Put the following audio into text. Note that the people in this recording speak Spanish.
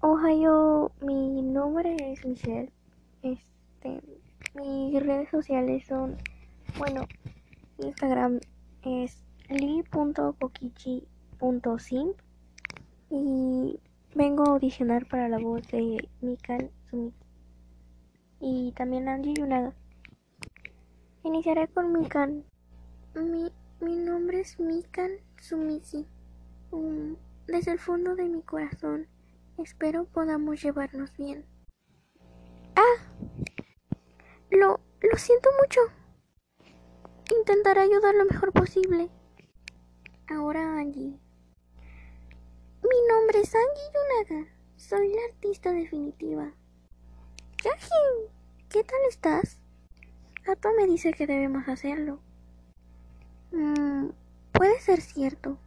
Ohio, mi nombre es Michelle. Este, mis redes sociales son, bueno, Instagram es li.kokichi.simp y vengo a audicionar para la voz de Mikan Sumiki y también Angie Yunaga. Iniciaré con Mikan. Mi, mi nombre es Mikan Sumisi. Um, desde el fondo de mi corazón, espero podamos llevarnos bien. ¡Ah! Lo, lo siento mucho. Intentaré ayudar lo mejor posible. Ahora Angie. Mi nombre es Angie Yunaga. Soy la artista definitiva. Yaji, ¿qué tal estás? Ato me dice que debemos hacerlo. Mm, puede ser cierto.